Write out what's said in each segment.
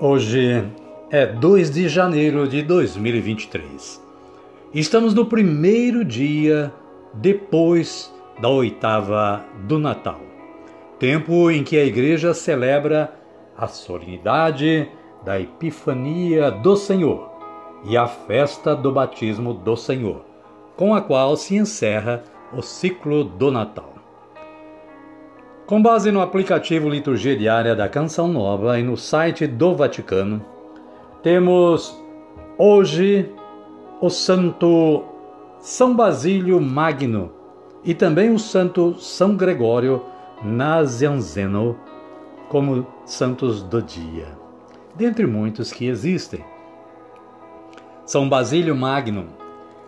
Hoje é 2 de janeiro de 2023. Estamos no primeiro dia depois da oitava do Natal, tempo em que a Igreja celebra a solenidade da Epifania do Senhor e a festa do batismo do Senhor, com a qual se encerra o ciclo do Natal. Com base no aplicativo Liturgia Diária da Canção Nova e no site do Vaticano, temos hoje o Santo São Basílio Magno e também o Santo São Gregório Nazianzeno como santos do dia, dentre muitos que existem. São Basílio Magno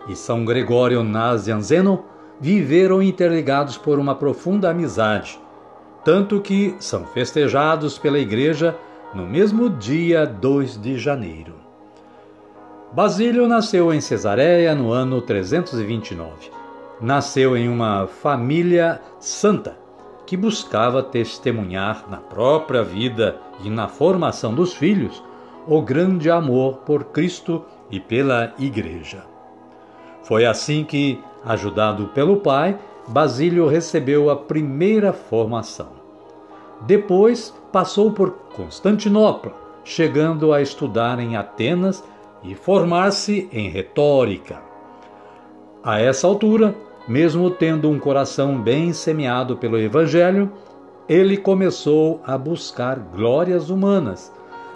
e São Gregório Nazianzeno viveram interligados por uma profunda amizade tanto que são festejados pela Igreja no mesmo dia 2 de janeiro. Basílio nasceu em Cesareia no ano 329. Nasceu em uma família santa que buscava testemunhar na própria vida e na formação dos filhos o grande amor por Cristo e pela Igreja. Foi assim que, ajudado pelo pai, Basílio recebeu a primeira formação. Depois passou por Constantinopla, chegando a estudar em Atenas e formar-se em retórica. A essa altura, mesmo tendo um coração bem semeado pelo Evangelho, ele começou a buscar glórias humanas,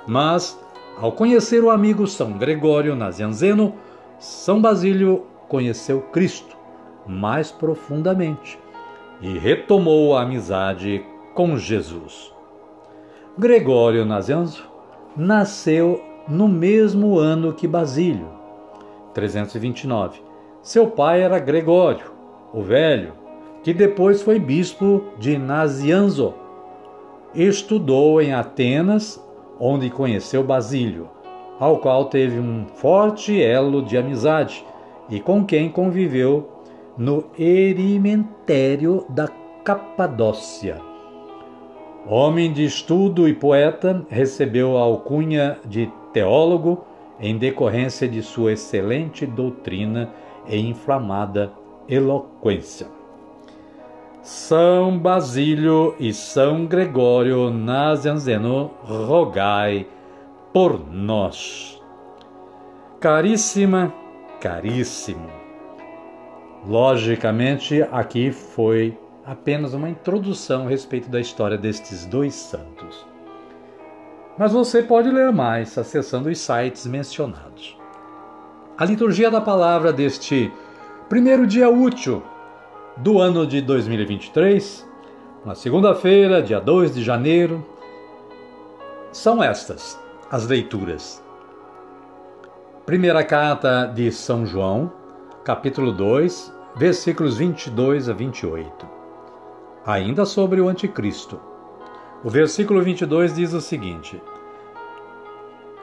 mas, ao conhecer o amigo São Gregório Nazianzeno, São Basílio conheceu Cristo mais profundamente e retomou a amizade com Jesus. Gregório Nazianzo nasceu no mesmo ano que Basílio, 329. Seu pai era Gregório, o Velho, que depois foi bispo de Nazianzo. Estudou em Atenas, onde conheceu Basílio, ao qual teve um forte elo de amizade e com quem conviveu no Erimentério da Capadócia. Homem de estudo e poeta, recebeu a alcunha de teólogo em decorrência de sua excelente doutrina e inflamada eloquência. São Basílio e São Gregório Nazianzeno, rogai por nós. Caríssima, caríssimo Logicamente, aqui foi apenas uma introdução a respeito da história destes dois santos. Mas você pode ler mais acessando os sites mencionados. A liturgia da palavra deste primeiro dia útil do ano de 2023, na segunda-feira, dia 2 de janeiro, são estas as leituras. Primeira carta de São João, capítulo 2, versículos 22 a 28. Ainda sobre o Anticristo. O versículo 22 diz o seguinte: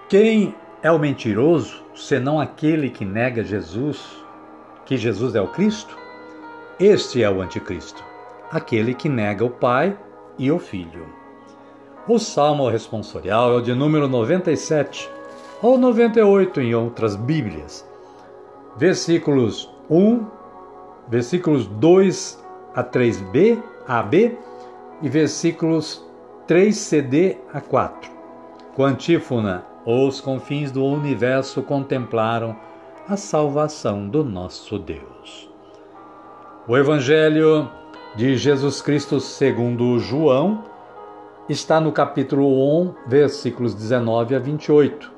Quem é o mentiroso, senão aquele que nega Jesus, que Jesus é o Cristo? Este é o Anticristo, aquele que nega o Pai e o Filho. O salmo responsorial é o de número 97 ou 98 em outras Bíblias. Versículos 1 versículos 2 a 3b, AB e versículos 3cd a 4. Com a antífona os confins do universo contemplaram a salvação do nosso Deus. O Evangelho de Jesus Cristo segundo João está no capítulo 1, versículos 19 a 28.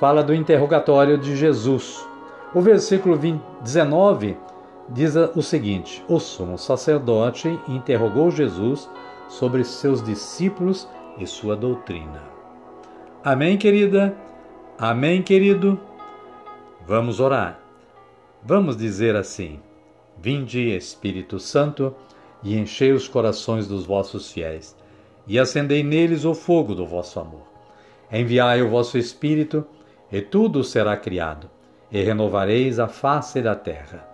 Fala do interrogatório de Jesus. O versículo 20, 19 diz o seguinte: O sumo sacerdote interrogou Jesus sobre seus discípulos e sua doutrina. Amém, querida? Amém, querido? Vamos orar. Vamos dizer assim: Vinde, Espírito Santo, e enchei os corações dos vossos fiéis, e acendei neles o fogo do vosso amor. Enviai o vosso Espírito, e tudo será criado, e renovareis a face da terra.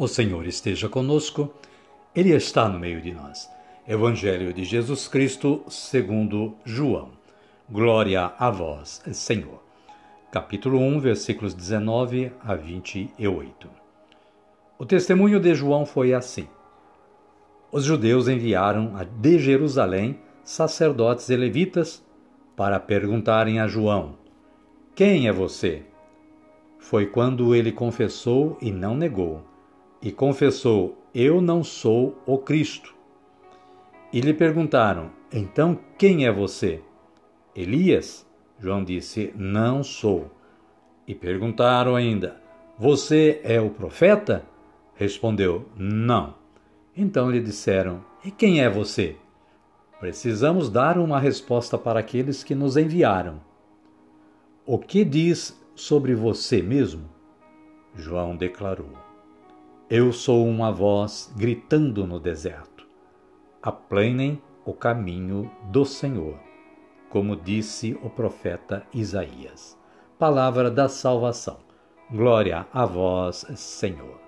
O Senhor esteja conosco, Ele está no meio de nós. Evangelho de Jesus Cristo, segundo João. Glória a vós, Senhor. Capítulo 1, versículos 19 a 28. O testemunho de João foi assim. Os judeus enviaram de Jerusalém sacerdotes e levitas para perguntarem a João: Quem é você? Foi quando ele confessou e não negou e confessou: Eu não sou o Cristo. E lhe perguntaram: Então quem é você? Elias? João disse: Não sou. E perguntaram ainda: Você é o profeta? Respondeu: Não. Então lhe disseram: E quem é você? Precisamos dar uma resposta para aqueles que nos enviaram. O que diz sobre você mesmo? João declarou: eu sou uma voz gritando no deserto. Aplanem o caminho do Senhor, como disse o profeta Isaías. Palavra da salvação. Glória a vós, Senhor.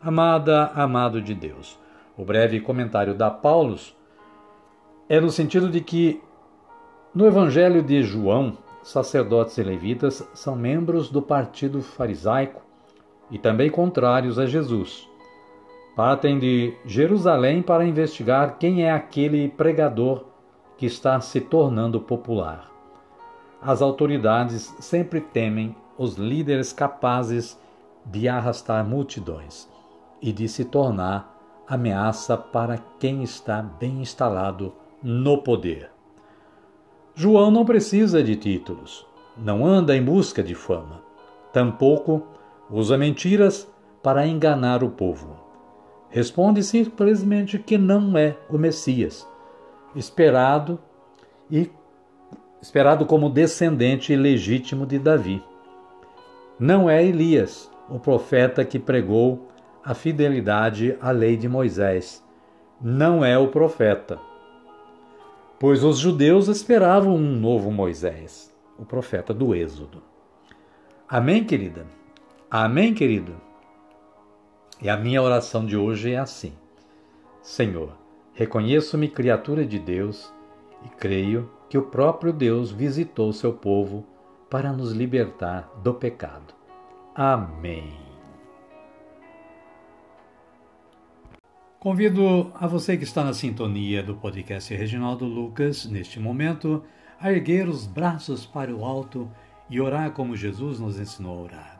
Amada, amado de Deus. O breve comentário da Paulus é no sentido de que no Evangelho de João, sacerdotes e levitas são membros do partido farisaico e também contrários a Jesus. Partem de Jerusalém para investigar quem é aquele pregador que está se tornando popular. As autoridades sempre temem os líderes capazes de arrastar multidões e de se tornar ameaça para quem está bem instalado no poder. João não precisa de títulos, não anda em busca de fama, tampouco usa mentiras para enganar o povo. Responde simplesmente que não é o Messias, esperado e esperado como descendente legítimo de Davi. Não é Elias, o profeta que pregou a fidelidade à lei de Moisés. Não é o profeta. Pois os judeus esperavam um novo Moisés, o profeta do Êxodo. Amém, querida? Amém, querido? E a minha oração de hoje é assim: Senhor, reconheço-me criatura de Deus e creio que o próprio Deus visitou seu povo para nos libertar do pecado. Amém. Convido a você que está na sintonia do podcast Reginaldo Lucas, neste momento, a erguer os braços para o alto e orar como Jesus nos ensinou a orar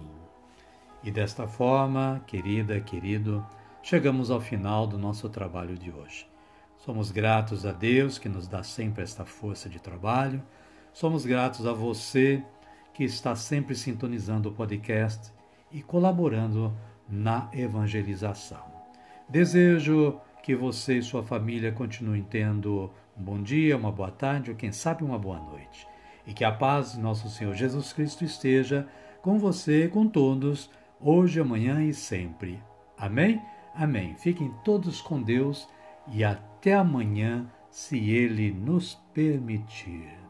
E desta forma, querida, querido, chegamos ao final do nosso trabalho de hoje. Somos gratos a Deus que nos dá sempre esta força de trabalho. Somos gratos a você que está sempre sintonizando o podcast e colaborando na evangelização. Desejo que você e sua família continuem tendo um bom dia, uma boa tarde ou quem sabe uma boa noite. E que a paz de nosso Senhor Jesus Cristo esteja com você, com todos, hoje, amanhã e sempre. Amém? Amém. Fiquem todos com Deus e até amanhã, se Ele nos permitir.